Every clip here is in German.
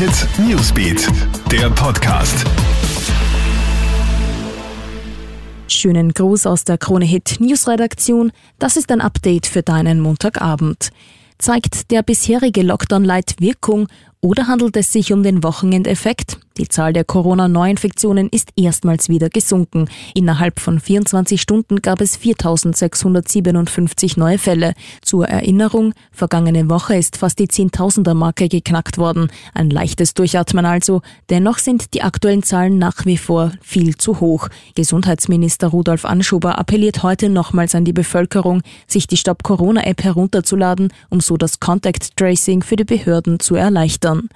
Hit Newsbeat, der Podcast. Schönen Gruß aus der Krone Hit News Redaktion. Das ist ein Update für deinen Montagabend. Zeigt der bisherige Lockdown Light Wirkung oder handelt es sich um den Wochenendeffekt? Die Zahl der Corona-Neuinfektionen ist erstmals wieder gesunken. Innerhalb von 24 Stunden gab es 4.657 neue Fälle. Zur Erinnerung, vergangene Woche ist fast die Zehntausender-Marke geknackt worden. Ein leichtes Durchatmen also. Dennoch sind die aktuellen Zahlen nach wie vor viel zu hoch. Gesundheitsminister Rudolf Anschober appelliert heute nochmals an die Bevölkerung, sich die Stop-Corona-App herunterzuladen, um so das Contact Tracing für die Behörden zu erleichtern. Nilsson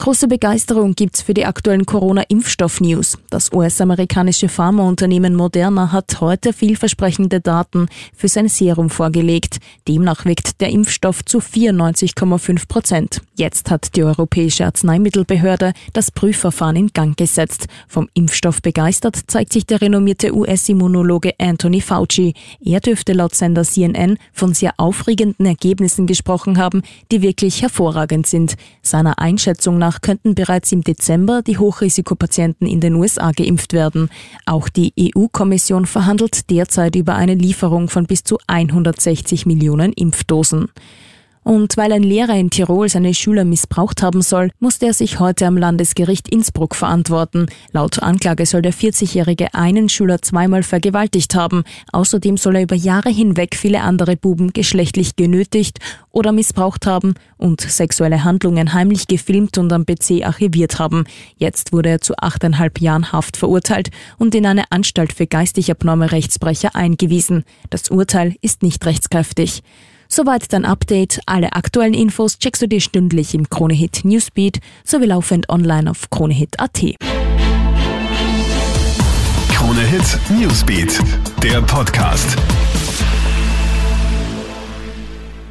Große Begeisterung gibt's für die aktuellen Corona-Impfstoff-News. Das US-amerikanische Pharmaunternehmen Moderna hat heute vielversprechende Daten für sein Serum vorgelegt. Demnach wirkt der Impfstoff zu 94,5 Prozent. Jetzt hat die Europäische Arzneimittelbehörde das Prüfverfahren in Gang gesetzt. Vom Impfstoff begeistert zeigt sich der renommierte US-Immunologe Anthony Fauci. Er dürfte laut Sender CNN von sehr aufregenden Ergebnissen gesprochen haben, die wirklich hervorragend sind. Seiner Einschätzung nach Demnach könnten bereits im Dezember die Hochrisikopatienten in den USA geimpft werden. Auch die EU-Kommission verhandelt derzeit über eine Lieferung von bis zu 160 Millionen Impfdosen. Und weil ein Lehrer in Tirol seine Schüler missbraucht haben soll, musste er sich heute am Landesgericht Innsbruck verantworten. Laut Anklage soll der 40-Jährige einen Schüler zweimal vergewaltigt haben. Außerdem soll er über Jahre hinweg viele andere Buben geschlechtlich genötigt oder missbraucht haben und sexuelle Handlungen heimlich gefilmt und am PC archiviert haben. Jetzt wurde er zu achteinhalb Jahren Haft verurteilt und in eine Anstalt für geistig abnorme Rechtsbrecher eingewiesen. Das Urteil ist nicht rechtskräftig. Soweit dein Update. Alle aktuellen Infos checkst du dir stündlich im Kronehit Newsbeat sowie laufend online auf kronehit.at. Kronehit Newsbeat, der Podcast.